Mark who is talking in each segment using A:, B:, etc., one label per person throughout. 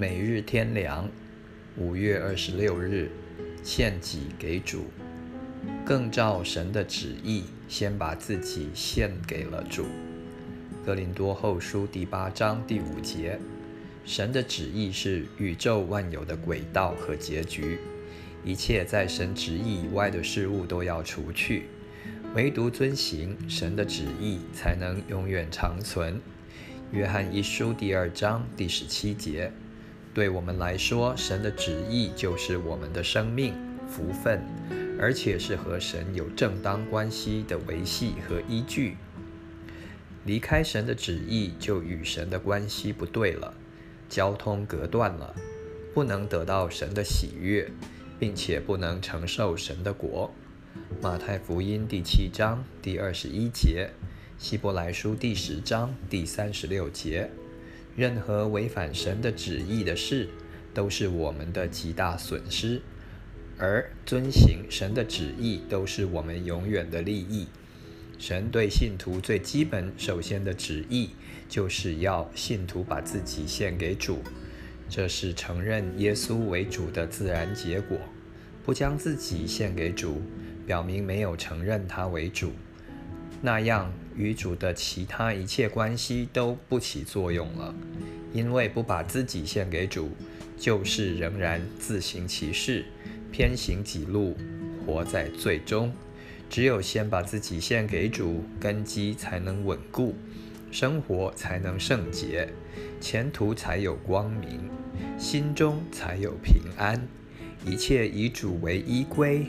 A: 每日天粮，五月二十六日，献己给主，更照神的旨意，先把自己献给了主。格林多后书第八章第五节，神的旨意是宇宙万有的轨道和结局，一切在神旨意以外的事物都要除去，唯独遵行神的旨意，才能永远长存。约翰一书第二章第十七节，对我们来说，神的旨意就是我们的生命福分，而且是和神有正当关系的维系和依据。离开神的旨意，就与神的关系不对了，交通隔断了，不能得到神的喜悦，并且不能承受神的国。马太福音第七章第二十一节。希伯来书第十章第三十六节：任何违反神的旨意的事，都是我们的极大损失；而遵行神的旨意，都是我们永远的利益。神对信徒最基本、首先的旨意，就是要信徒把自己献给主，这是承认耶稣为主的自然结果。不将自己献给主，表明没有承认他为主。那样，与主的其他一切关系都不起作用了，因为不把自己献给主，就是仍然自行其事，偏行己路，活在最终。只有先把自己献给主，根基才能稳固，生活才能圣洁，前途才有光明，心中才有平安。一切以主为依归，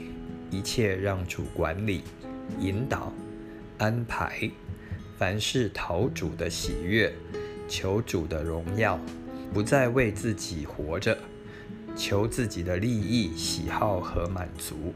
A: 一切让主管理、引导。安排，凡事讨主的喜悦，求主的荣耀，不再为自己活着，求自己的利益、喜好和满足。